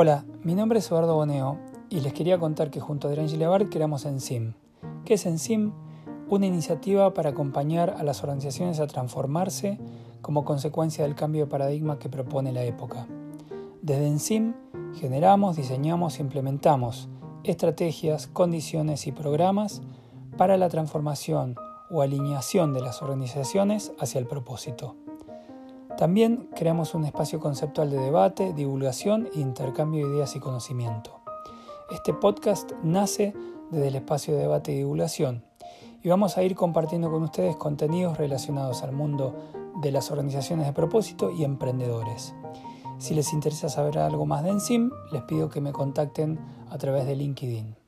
Hola, mi nombre es Eduardo Boneo y les quería contar que junto a Adrián Gilebar creamos ENSIM. ¿Qué es ENSIM? Una iniciativa para acompañar a las organizaciones a transformarse como consecuencia del cambio de paradigma que propone la época. Desde ENSIM generamos, diseñamos e implementamos estrategias, condiciones y programas para la transformación o alineación de las organizaciones hacia el propósito. También creamos un espacio conceptual de debate, divulgación e intercambio de ideas y conocimiento. Este podcast nace desde el espacio de debate y divulgación y vamos a ir compartiendo con ustedes contenidos relacionados al mundo de las organizaciones de propósito y emprendedores. Si les interesa saber algo más de Enzim, les pido que me contacten a través de LinkedIn.